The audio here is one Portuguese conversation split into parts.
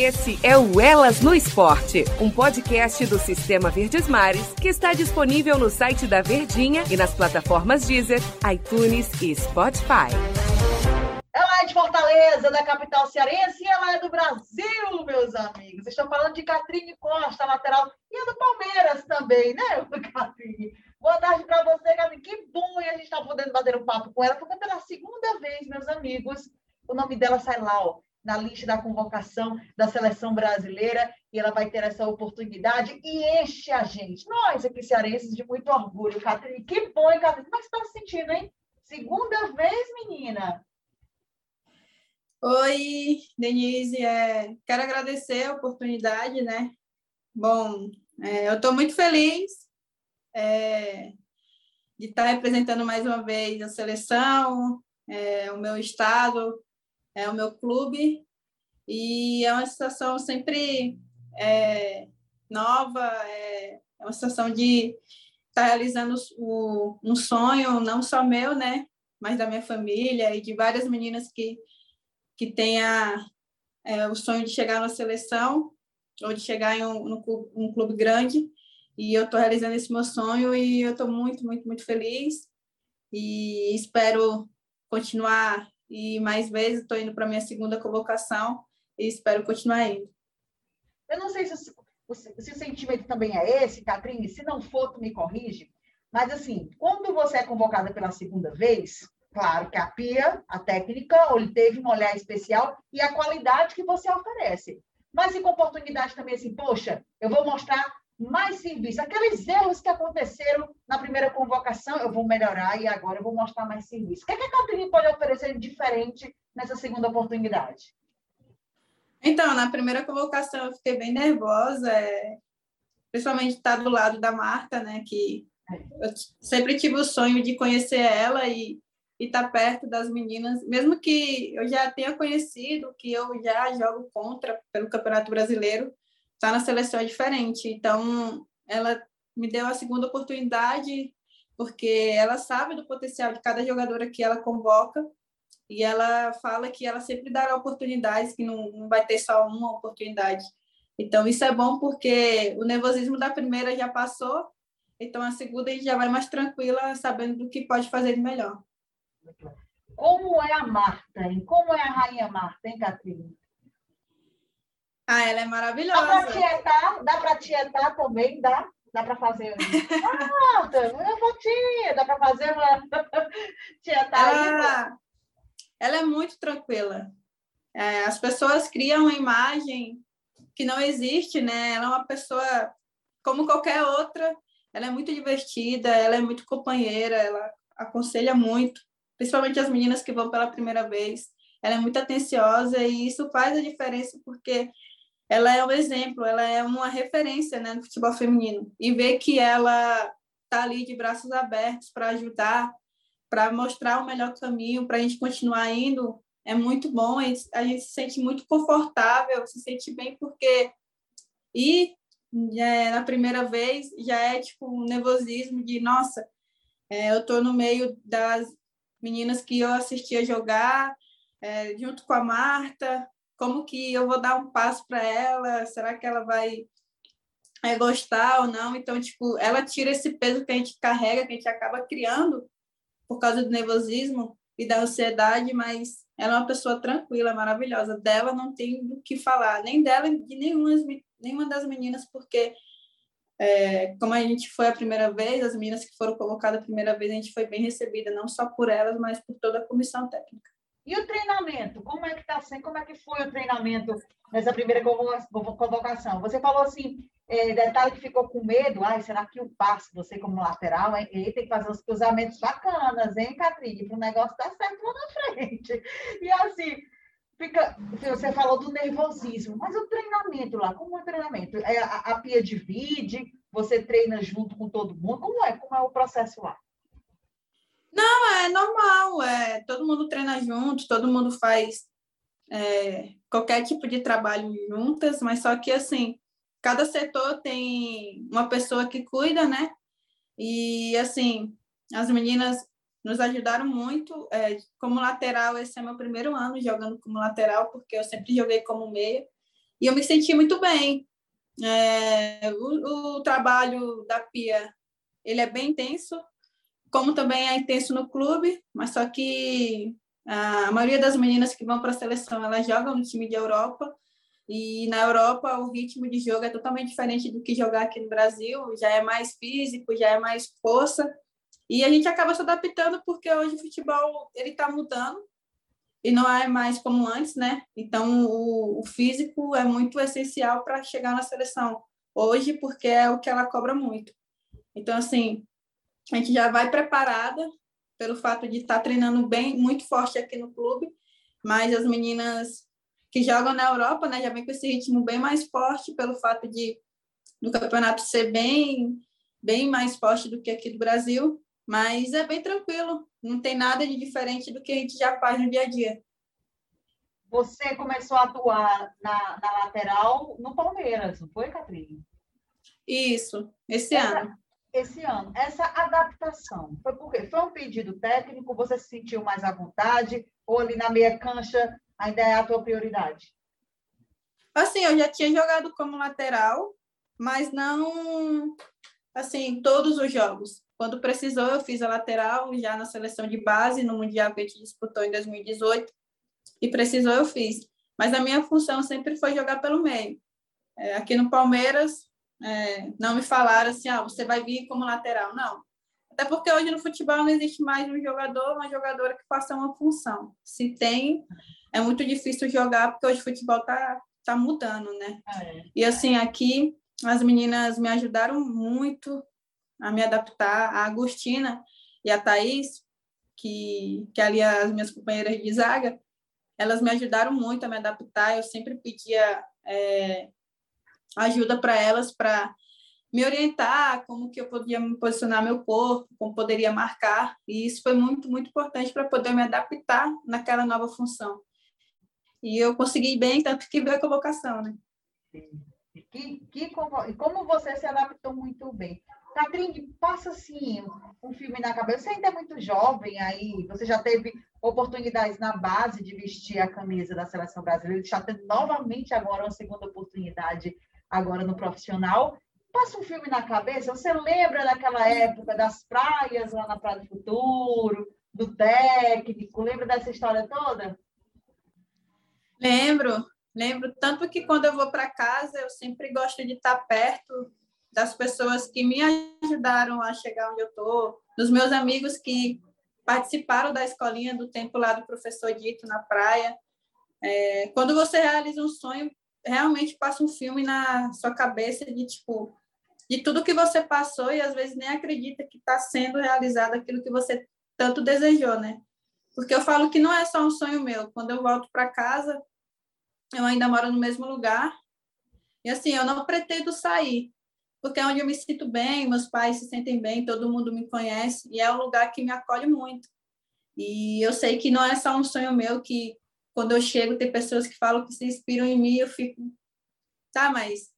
Esse é o Elas no Esporte, um podcast do Sistema Verdes Mares que está disponível no site da Verdinha e nas plataformas Deezer, iTunes e Spotify. Ela é de Fortaleza, da capital cearense, e ela é do Brasil, meus amigos. Estão falando de Catrine Costa, lateral, e é do Palmeiras também, né, Catrine? Boa tarde para você, Catrine. Que bom a gente estar tá podendo bater um papo com ela, porque pela segunda vez, meus amigos, o nome dela sai lá, ó, na lista da convocação da seleção brasileira e ela vai ter essa oportunidade e enche a gente, nós aqui cearenses, de muito orgulho. Catrine, que bom, hein, Catrine? Como é que você está se sentindo, hein? Segunda vez, menina. Oi, Denise. É, quero agradecer a oportunidade, né? Bom, é, eu estou muito feliz é, de estar representando mais uma vez a seleção, é, o meu estado, é o meu clube e é uma situação sempre é, nova, é, é, uma situação de estar tá realizando o, um sonho, não só meu, né, mas da minha família e de várias meninas que, que têm é, o sonho de chegar na seleção ou de chegar em um, um clube grande. E eu estou realizando esse meu sonho e eu estou muito, muito, muito feliz e espero continuar e mais vezes estou indo para minha segunda convocação e espero continuar indo. Eu não sei se, se, se, o sentimento também é esse, Catrine, se não for, tu me corrige, mas assim, quando você é convocada pela segunda vez, claro que a Pia, a técnica, ele teve um olhar especial e a qualidade que você oferece. Mas e com oportunidade também assim, poxa, eu vou mostrar mais serviço. Aqueles erros que aconteceram na primeira convocação, eu vou melhorar e agora eu vou mostrar mais serviço. O que, é que a Catarina pode oferecer de diferente nessa segunda oportunidade? Então, na primeira convocação eu fiquei bem nervosa, é... principalmente estar do lado da Marta, né, que é. eu sempre tive o sonho de conhecer ela e estar perto das meninas, mesmo que eu já tenha conhecido, que eu já jogo contra pelo Campeonato Brasileiro, estar tá na seleção é diferente. Então, ela me deu a segunda oportunidade, porque ela sabe do potencial de cada jogadora que ela convoca, e ela fala que ela sempre dará oportunidades, que não, não vai ter só uma oportunidade. Então, isso é bom porque o nervosismo da primeira já passou, então a segunda a gente já vai mais tranquila, sabendo do que pode fazer de melhor. Como é a Marta, hein? Como é a Rainha Marta, hein, Catrina? Ah, ela é maravilhosa. Dá para tietar, dá para tietar também, dá? Dá para fazer ah, uma fotinha, dá para fazer uma tietar ela, ela é muito tranquila. É, as pessoas criam uma imagem que não existe, né? Ela é uma pessoa como qualquer outra. Ela é muito divertida, ela é muito companheira, ela aconselha muito, principalmente as meninas que vão pela primeira vez. Ela é muito atenciosa e isso faz a diferença porque ela é um exemplo, ela é uma referência né, no futebol feminino. E ver que ela está ali de braços abertos para ajudar, para mostrar o melhor caminho, para a gente continuar indo, é muito bom. A gente, se sente muito confortável, se sente bem, porque ir é, na primeira vez já é tipo um nervosismo de, nossa, é, eu estou no meio das meninas que eu assistia jogar, é, junto com a Marta, como que eu vou dar um passo para ela? Será que ela vai é, gostar ou não? Então, tipo, ela tira esse peso que a gente carrega, que a gente acaba criando por causa do nervosismo e da ansiedade, mas ela é uma pessoa tranquila, maravilhosa. Dela não tem o que falar, nem dela, de nenhuma, nenhuma das meninas, porque é, como a gente foi a primeira vez, as meninas que foram colocadas a primeira vez, a gente foi bem recebida, não só por elas, mas por toda a comissão técnica. E o treinamento? Como é que está sendo? Como é que foi o treinamento nessa primeira convocação? Você falou assim, é, detalhe que ficou com medo, ai, será que o passe, você como lateral, hein? tem que fazer uns cruzamentos bacanas, hein, Catrine, para o negócio dar certo lá na frente. E assim, fica, você falou do nervosismo, mas o treinamento lá, como é o treinamento? É, a, a pia divide, você treina junto com todo mundo, como é? Como é o processo lá? Não, é normal, é, todo mundo treina junto, todo mundo faz é, qualquer tipo de trabalho juntas, mas só que assim, cada setor tem uma pessoa que cuida, né? E assim, as meninas nos ajudaram muito. É, como lateral, esse é meu primeiro ano jogando como lateral, porque eu sempre joguei como meia. E eu me senti muito bem. É, o, o trabalho da Pia, ele é bem intenso, como também é intenso no clube, mas só que a maioria das meninas que vão para a seleção, elas jogam no time de Europa, e na Europa o ritmo de jogo é totalmente diferente do que jogar aqui no Brasil, já é mais físico, já é mais força, e a gente acaba se adaptando porque hoje o futebol ele está mudando e não é mais como antes, né? Então o, o físico é muito essencial para chegar na seleção hoje porque é o que ela cobra muito. Então assim a gente já vai preparada pelo fato de estar tá treinando bem, muito forte aqui no clube, mas as meninas que jogam na Europa, né, já vem com esse ritmo bem mais forte pelo fato de do campeonato ser bem bem mais forte do que aqui do Brasil mas é bem tranquilo, não tem nada de diferente do que a gente já faz no dia a dia. Você começou a atuar na, na lateral no Palmeiras, não foi, Catrine? Isso, esse essa, ano. Esse ano. Essa adaptação, foi por quê? Foi um pedido técnico? Você se sentiu mais à vontade? Ou ali na meia cancha ainda é a tua prioridade? Assim, eu já tinha jogado como lateral, mas não assim todos os jogos. Quando precisou, eu fiz a lateral já na seleção de base, no Mundial que a gente disputou em 2018. E precisou, eu fiz. Mas a minha função sempre foi jogar pelo meio. É, aqui no Palmeiras, é, não me falaram assim, ah, você vai vir como lateral. Não. Até porque hoje no futebol não existe mais um jogador, uma jogadora que faça uma função. Se tem, é muito difícil jogar, porque hoje o futebol tá, tá mudando, né? Ah, é. E assim, aqui as meninas me ajudaram muito a me adaptar. A Agostina e a Thaís, que, que ali as minhas companheiras de zaga, elas me ajudaram muito a me adaptar. Eu sempre pedia é, ajuda para elas para me orientar como que eu podia me posicionar meu corpo, como poderia marcar. E isso foi muito, muito importante para poder me adaptar naquela nova função. E eu consegui bem, tanto que veio a convocação, né? Que, que, como você se adaptou muito bem. Catrine, passa assim um filme na cabeça. Você ainda é muito jovem aí, você já teve oportunidades na base de vestir a camisa da seleção brasileira, está tendo novamente agora uma segunda oportunidade agora no profissional. Passa um filme na cabeça, você lembra daquela época das praias lá na Praia do Futuro, do técnico, lembra dessa história toda? Lembro, lembro. Tanto que quando eu vou para casa, eu sempre gosto de estar perto das pessoas que me ajudaram a chegar onde eu estou, dos meus amigos que participaram da escolinha do tempo lá do professor Dito na praia. É, quando você realiza um sonho, realmente passa um filme na sua cabeça de tipo de tudo que você passou e às vezes nem acredita que está sendo realizado aquilo que você tanto desejou, né? Porque eu falo que não é só um sonho meu. Quando eu volto para casa, eu ainda moro no mesmo lugar e assim eu não pretendo sair porque é onde eu me sinto bem, meus pais se sentem bem, todo mundo me conhece e é um lugar que me acolhe muito. E eu sei que não é só um sonho meu que quando eu chego tem pessoas que falam que se inspiram em mim, eu fico, tá, mas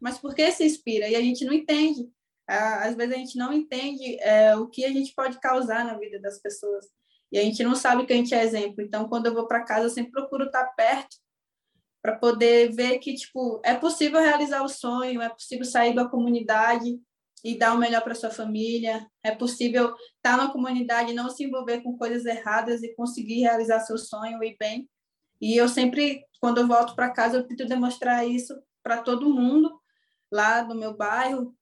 mas por que se inspira? E a gente não entende. Às vezes a gente não entende é, o que a gente pode causar na vida das pessoas. E a gente não sabe que a gente é exemplo. Então, quando eu vou para casa, eu sempre procuro estar perto para poder ver que tipo é possível realizar o sonho, é possível sair da comunidade e dar o melhor para sua família, é possível estar tá na comunidade não se envolver com coisas erradas e conseguir realizar seu sonho e bem. E eu sempre, quando eu volto para casa, eu tento demonstrar isso para todo mundo lá do meu bairro,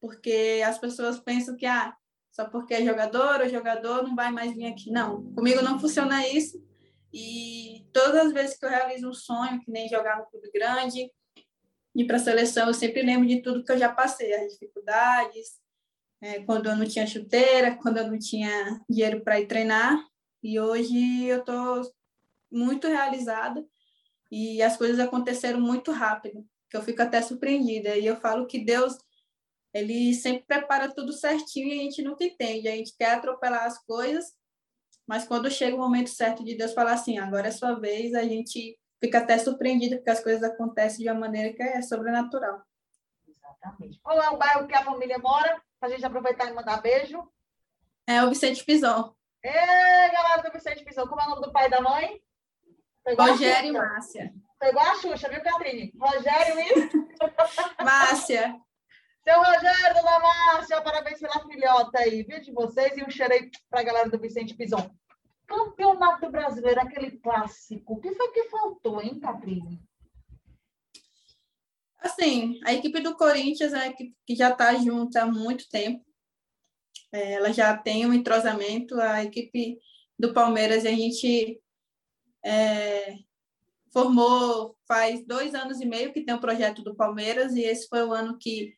porque as pessoas pensam que ah, só porque é jogador ou jogador não vai mais vir aqui. Não, comigo não funciona isso. E todas as vezes que eu realizo um sonho, que nem jogar no clube grande, ir para a seleção, eu sempre lembro de tudo que eu já passei, as dificuldades, é, quando eu não tinha chuteira, quando eu não tinha dinheiro para ir treinar. E hoje eu estou muito realizada e as coisas aconteceram muito rápido, que eu fico até surpreendida. E eu falo que Deus, ele sempre prepara tudo certinho e a gente nunca entende. A gente quer atropelar as coisas mas quando chega o momento certo de Deus falar assim, agora é sua vez, a gente fica até surpreendido porque as coisas acontecem de uma maneira que é sobrenatural. Exatamente. Qual é o bairro que a família mora? Para a gente aproveitar e mandar beijo. É o Vicente Pison. Ei, galera do Vicente Pison. Como é o nome do pai e da mãe? Rogério e Márcia. Foi igual a Xuxa, viu, Catrine? Rogério e... Márcia. Seu Rogério, dona Márcia, parabéns pela filhota aí, viu, de vocês. E um cheiro aí para a galera do Vicente Pison. Campeonato Brasileiro, aquele clássico. O que foi que faltou, hein, Catrine? Assim, a equipe do Corinthians é uma equipe que já está junta há muito tempo. É, ela já tem um entrosamento. A equipe do Palmeiras, a gente é, formou faz dois anos e meio que tem o projeto do Palmeiras, e esse foi o ano que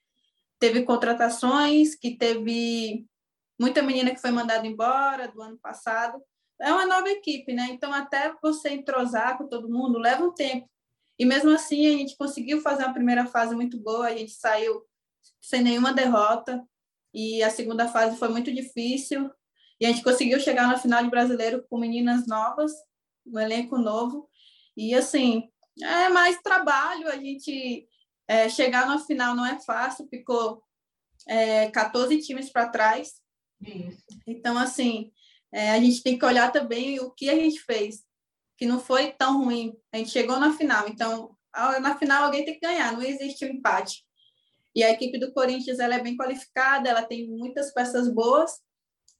teve contratações, que teve muita menina que foi mandada embora do ano passado. É uma nova equipe, né? Então, até você entrosar com todo mundo, leva um tempo. E mesmo assim, a gente conseguiu fazer uma primeira fase muito boa, a gente saiu sem nenhuma derrota, e a segunda fase foi muito difícil, e a gente conseguiu chegar na final de brasileiro com meninas novas, um elenco novo, e assim, é mais trabalho, a gente é, chegar na final não é fácil, ficou é, 14 times para trás. Isso. Então, assim, é, a gente tem que olhar também o que a gente fez que não foi tão ruim. A gente chegou na final, então na final alguém tem que ganhar, não existe um empate. E a equipe do Corinthians ela é bem qualificada, ela tem muitas peças boas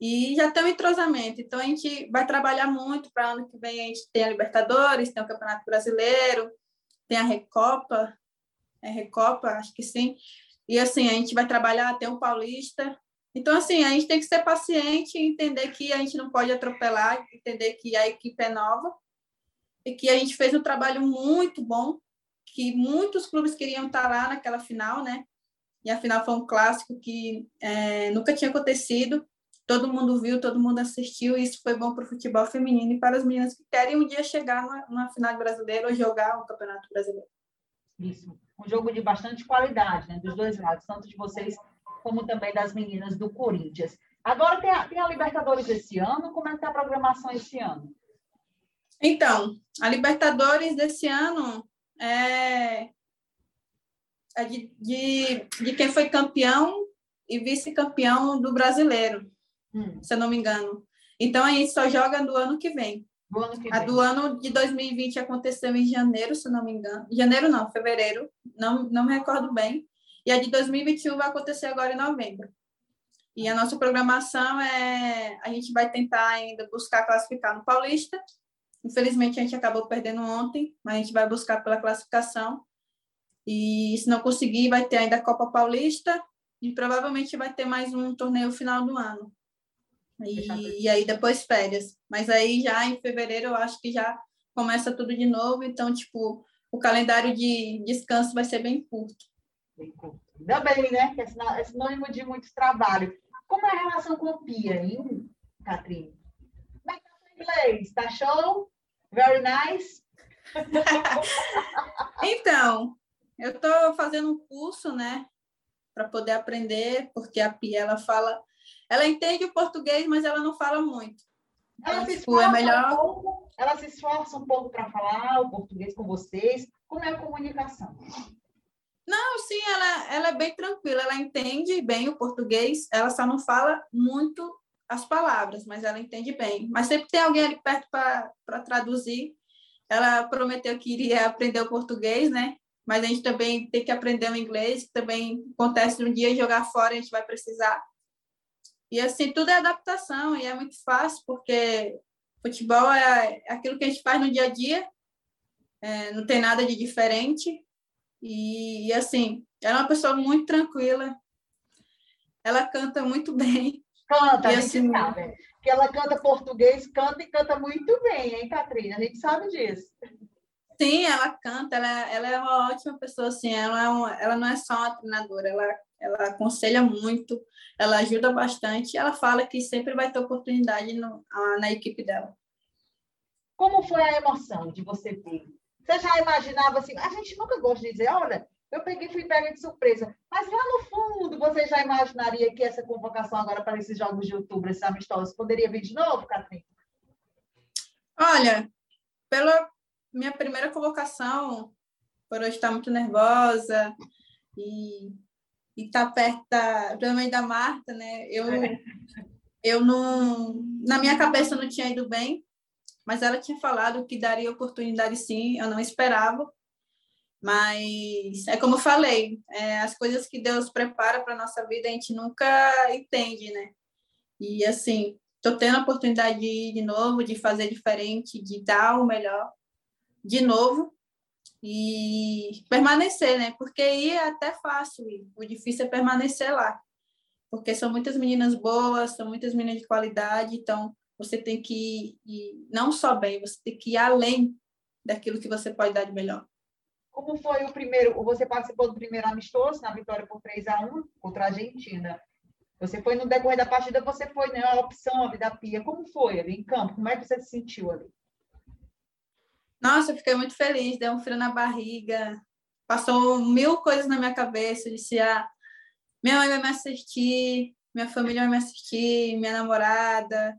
e já tem um entrosamento. Então a gente vai trabalhar muito para ano que vem a gente tem a Libertadores, tem o Campeonato Brasileiro, tem a Recopa, é Recopa, acho que sim. E assim, a gente vai trabalhar até o Paulista. Então, assim, a gente tem que ser paciente e entender que a gente não pode atropelar, entender que a equipe é nova e que a gente fez um trabalho muito bom, que muitos clubes queriam estar lá naquela final, né? E a final foi um clássico que é, nunca tinha acontecido. Todo mundo viu, todo mundo assistiu, e isso foi bom para o futebol feminino e para as meninas que querem um dia chegar numa final brasileira ou jogar o um Campeonato Brasileiro. Isso. Um jogo de bastante qualidade, né? Dos dois lados, tanto de vocês como também das meninas do Corinthians. Agora tem a, tem a Libertadores esse ano, como é que está a programação esse ano? Então, a Libertadores desse ano é, é de, de, de quem foi campeão e vice-campeão do brasileiro, hum. se eu não me engano. Então, a gente só joga do ano que vem. Do ano que a do ano de 2020 aconteceu em janeiro, se eu não me engano. Janeiro não, fevereiro, não, não me recordo bem. E a de 2021 vai acontecer agora em novembro. E a nossa programação é a gente vai tentar ainda buscar classificar no Paulista Infelizmente, a gente acabou perdendo ontem, mas a gente vai buscar pela classificação. E se não conseguir, vai ter ainda a Copa Paulista e provavelmente vai ter mais um torneio final do ano. E, e aí depois férias. Mas aí já em fevereiro eu acho que já começa tudo de novo, então, tipo, o calendário de descanso vai ser bem curto. Bem curto. Ainda bem, né? Que é sinônimo de muito trabalho. Como é a relação com o Pia, hein, Catrine? Como é que tá o inglês? Tá show? Very nice. então, eu estou fazendo um curso, né, para poder aprender, porque a Pia ela fala, ela entende o português, mas ela não fala muito. Ela, então, se, tipo, é esforça é melhor... um pouco, ela se esforça um pouco para falar o português com vocês. Como é a comunicação? Não, sim, ela, ela é bem tranquila, ela entende bem o português, ela só não fala muito as palavras, mas ela entende bem. Mas sempre tem alguém ali perto para traduzir. Ela prometeu que iria aprender o português, né? Mas a gente também tem que aprender o inglês, que também acontece um dia jogar fora, a gente vai precisar. E assim, tudo é adaptação, e é muito fácil, porque futebol é aquilo que a gente faz no dia a dia, é, não tem nada de diferente. E, e assim, ela é uma pessoa muito tranquila, ela canta muito bem, Canta, e a gente assim, sabe. Que ela canta português, canta e canta muito bem, hein, Catrina? A gente sabe disso. Sim, ela canta, ela, ela é uma ótima pessoa, assim, ela, é uma, ela não é só uma treinadora, ela, ela aconselha muito, ela ajuda bastante, ela fala que sempre vai ter oportunidade no, na equipe dela. Como foi a emoção de você ver? Você já imaginava assim, a gente nunca gosta de dizer, olha, eu peguei fui pega de surpresa. Mas lá no fundo, você já imaginaria que essa convocação agora para esses jogos de outubro, esses amistosos, poderia vir de novo, Catrinha? Olha, pela minha primeira convocação, por eu estar muito nervosa e estar tá perto da, também da Marta, né? Eu, é. eu não... Na minha cabeça não tinha ido bem, mas ela tinha falado que daria oportunidade sim, eu não esperava. Mas é como eu falei, é, as coisas que Deus prepara para nossa vida a gente nunca entende, né? E assim, tô tendo a oportunidade de ir de novo, de fazer diferente, de dar o melhor de novo e permanecer, né? Porque ir é até fácil, o difícil é permanecer lá. Porque são muitas meninas boas, são muitas meninas de qualidade, então você tem que ir não só bem, você tem que ir além daquilo que você pode dar de melhor. Como foi o primeiro? Você participou do primeiro amistoso na vitória por 3 a 1 contra a Argentina. Você foi no decorrer da partida, você foi né, opção a vida pia. Como foi ali em campo? Como é que você se sentiu ali? Nossa, eu fiquei muito feliz, deu um frio na barriga, passou mil coisas na minha cabeça. Disse, ah, minha mãe vai me assistir, minha família vai me assistir, minha namorada.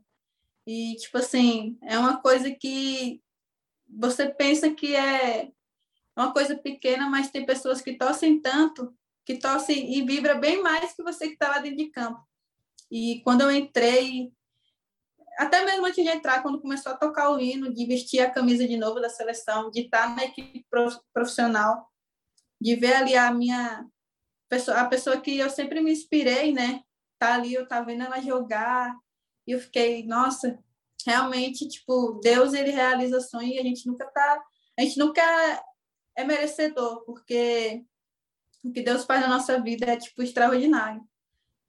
E, tipo assim, é uma coisa que você pensa que é uma coisa pequena, mas tem pessoas que torcem tanto, que torcem e vibra bem mais que você que está lá dentro de campo. E quando eu entrei, até mesmo antes de entrar, quando começou a tocar o hino, de vestir a camisa de novo da seleção, de estar na equipe profissional, de ver ali a minha pessoa, a pessoa que eu sempre me inspirei, né? Tá ali, eu tava vendo ela jogar, e eu fiquei, nossa, realmente, tipo, Deus ele realiza sonhos e a gente nunca tá, a gente nunca é merecedor, porque o que Deus faz na nossa vida é, tipo, extraordinário.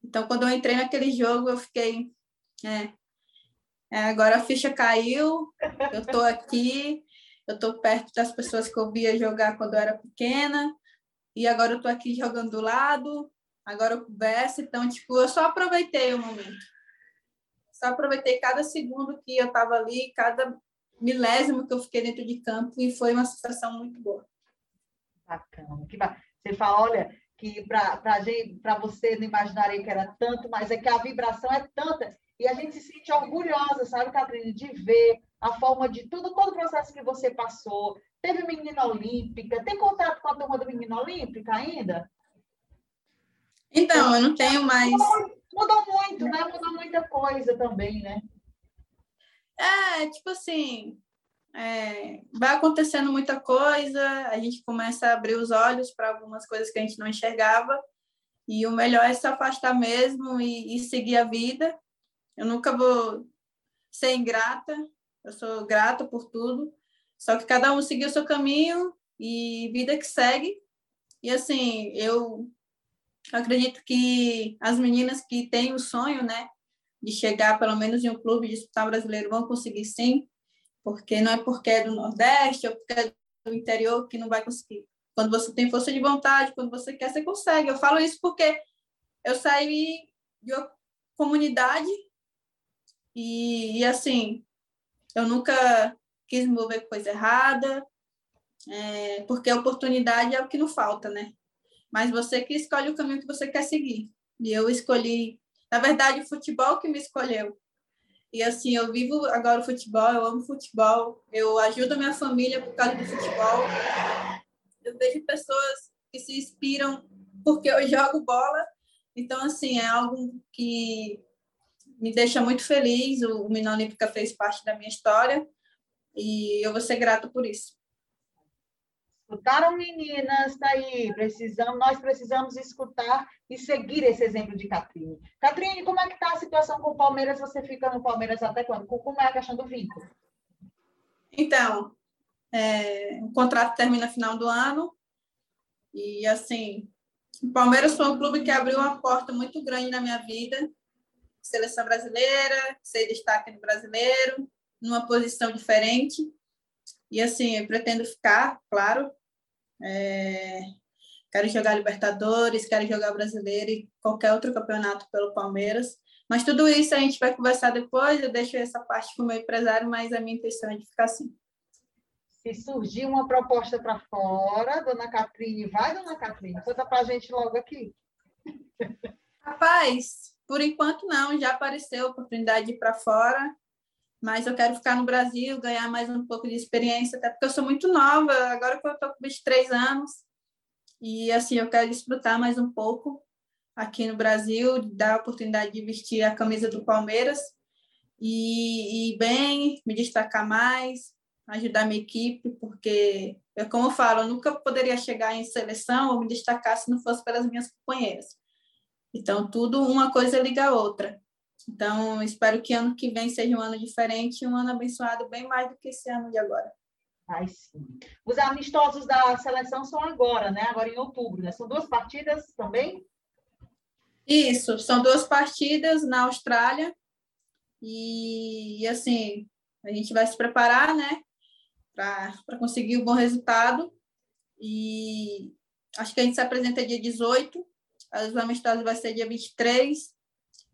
Então, quando eu entrei naquele jogo, eu fiquei, é, é agora a ficha caiu, eu tô aqui, eu tô perto das pessoas que eu via jogar quando eu era pequena, e agora eu tô aqui jogando do lado, agora eu converso, então, tipo, eu só aproveitei o momento. Só aproveitei cada segundo que eu estava ali, cada milésimo que eu fiquei dentro de campo, e foi uma sensação muito boa. Bacana. Que. Você fala, olha, que para você não imaginaria que era tanto, mas é que a vibração é tanta. E a gente se sente orgulhosa, sabe, Catrine, de ver a forma de tudo, todo o processo que você passou. Teve menina olímpica, tem contato com a turma do menino olímpica ainda? Então, eu não tenho mais. Mudou, mudou muito, né? Mudou muita coisa também, né? É, tipo assim, é, vai acontecendo muita coisa, a gente começa a abrir os olhos para algumas coisas que a gente não enxergava, e o melhor é se afastar mesmo e, e seguir a vida. Eu nunca vou ser ingrata, eu sou grata por tudo, só que cada um seguiu o seu caminho e vida que segue. E assim, eu acredito que as meninas que têm o sonho, né, de chegar pelo menos em um clube de disputar brasileiro vão conseguir sim porque não é porque é do Nordeste ou porque é do interior que não vai conseguir. Quando você tem força de vontade, quando você quer, você consegue. Eu falo isso porque eu saí de uma comunidade e, e assim, eu nunca quis me envolver com coisa errada, é, porque a oportunidade é o que não falta, né? Mas você que escolhe o caminho que você quer seguir. E eu escolhi, na verdade, o futebol que me escolheu. E assim, eu vivo agora o futebol, eu amo futebol, eu ajudo a minha família por causa do futebol. Eu vejo pessoas que se inspiram porque eu jogo bola. Então, assim, é algo que me deixa muito feliz. O Mina Olímpica fez parte da minha história e eu vou ser grato por isso. Escutaram, meninas? Tá aí. Precisamos, nós precisamos escutar e seguir esse exemplo de Catrine. Catrine, como é que está a situação com o Palmeiras? Você fica no Palmeiras até quando? Como é a questão do vínculo? Então, é, o contrato termina no final do ano e, assim, o Palmeiras foi um clube que abriu uma porta muito grande na minha vida. Seleção brasileira, ser destaque no brasileiro, numa posição diferente. E, assim, eu pretendo ficar, claro, é, quero jogar Libertadores, quero jogar Brasileiro e qualquer outro campeonato pelo Palmeiras. Mas tudo isso a gente vai conversar depois, eu deixo essa parte com o meu empresário, mas a minha intenção é de ficar assim. Se surgir uma proposta para fora, dona Catrine, vai, dona Catrine, conta para a gente logo aqui. Rapaz, por enquanto não, já apareceu a oportunidade de ir para fora, mas eu quero ficar no Brasil, ganhar mais um pouco de experiência, até porque eu sou muito nova, agora que eu estou com 23 anos, e assim, eu quero desfrutar mais um pouco aqui no Brasil, dar a oportunidade de vestir a camisa do Palmeiras, e ir bem, me destacar mais, ajudar minha equipe, porque, eu, como eu falo, eu nunca poderia chegar em seleção ou me destacar se não fosse pelas minhas companheiras. Então, tudo, uma coisa liga a outra. Então, espero que ano que vem seja um ano diferente, um ano abençoado bem mais do que esse ano de agora. Ai, sim. Os amistosos da seleção são agora, né? Agora em outubro, né? São duas partidas também? Isso, são duas partidas na Austrália. E, e assim, a gente vai se preparar, né? Para conseguir um bom resultado. E acho que a gente se apresenta dia 18. Os amistosos vai ser dia 23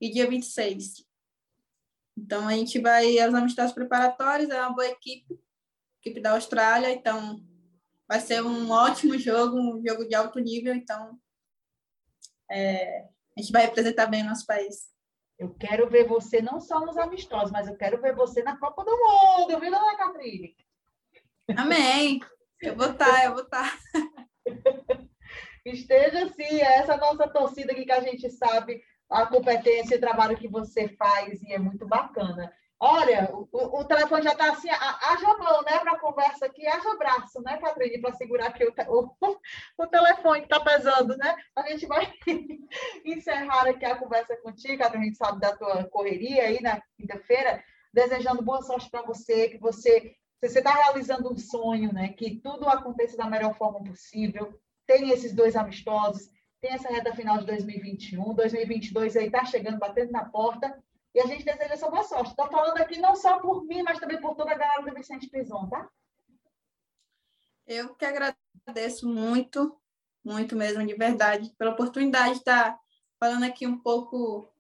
e dia 26. Então, a gente vai aos amistosos preparatórios, é uma boa equipe equipe da Austrália, então vai ser um ótimo jogo, um jogo de alto nível, então é, a gente vai representar bem o nosso país. Eu quero ver você não só nos amistosos, mas eu quero ver você na Copa do Mundo, viu, dona Catrine? Amém. Eu vou estar, tá, eu vou estar. Esteja essa é a nossa torcida aqui que a gente sabe a competência e o trabalho que você faz e é muito bacana. Olha, o, o telefone já está assim, haja mão, né, para conversa aqui, haja braço, né, Catrine, para segurar aqui o, o, o telefone que está pesando, né? A gente vai encerrar aqui a conversa contigo, a gente sabe da tua correria aí na quinta-feira, desejando boa sorte para você, que você você está realizando um sonho, né? Que tudo aconteça da melhor forma possível. Tem esses dois amistosos, tem essa reta final de 2021, 2022 aí está chegando, batendo na porta. E a gente deseja essa boa sorte. Estou falando aqui não só por mim, mas também por toda a galera do Vicente Pison, tá? Eu que agradeço muito, muito mesmo, de verdade, pela oportunidade de estar falando aqui um pouco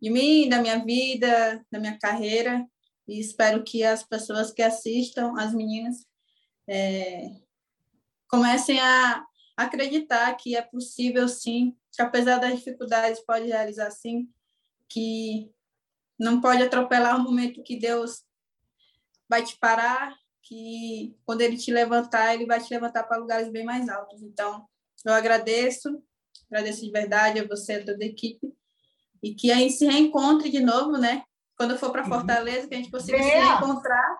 de mim, da minha vida, da minha carreira. E espero que as pessoas que assistam, as meninas, é, comecem a acreditar que é possível sim, que apesar das dificuldades pode realizar sim, que não pode atropelar o momento que Deus vai te parar, que quando ele te levantar, ele vai te levantar para lugares bem mais altos. Então, eu agradeço, agradeço de verdade a você, a toda a equipe, e que a gente se reencontre de novo, né? Quando for para Fortaleza, que a gente consiga se reencontrar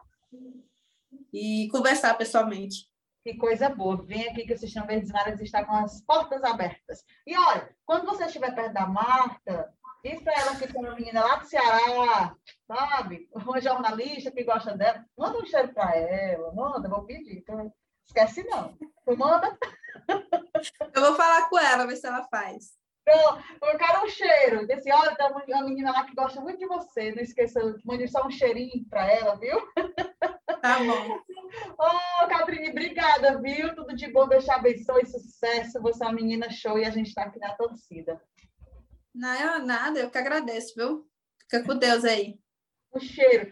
e conversar pessoalmente. Que coisa boa. Vem aqui que o Sistema Verdes Mares está com as portas abertas. E olha, quando você estiver perto da Marta, Diz para ela que tem uma menina lá do Ceará, sabe? Uma jornalista que gosta dela. Manda um cheiro para ela, manda, vou pedir. Então, esquece não. Tu manda. Eu vou falar com ela, ver se ela faz. Então, eu quero um cheiro. Desse, olha, tem uma menina lá que gosta muito de você. Não esqueça, mande só um cheirinho para ela, viu? Tá bom. Ô, oh, Catrine, obrigada, viu? Tudo de bom, Deus te abençoe, sucesso. Você é uma menina show e a gente está aqui na torcida. Não, nada, eu que agradeço, viu? Fica com Deus aí. O cheiro.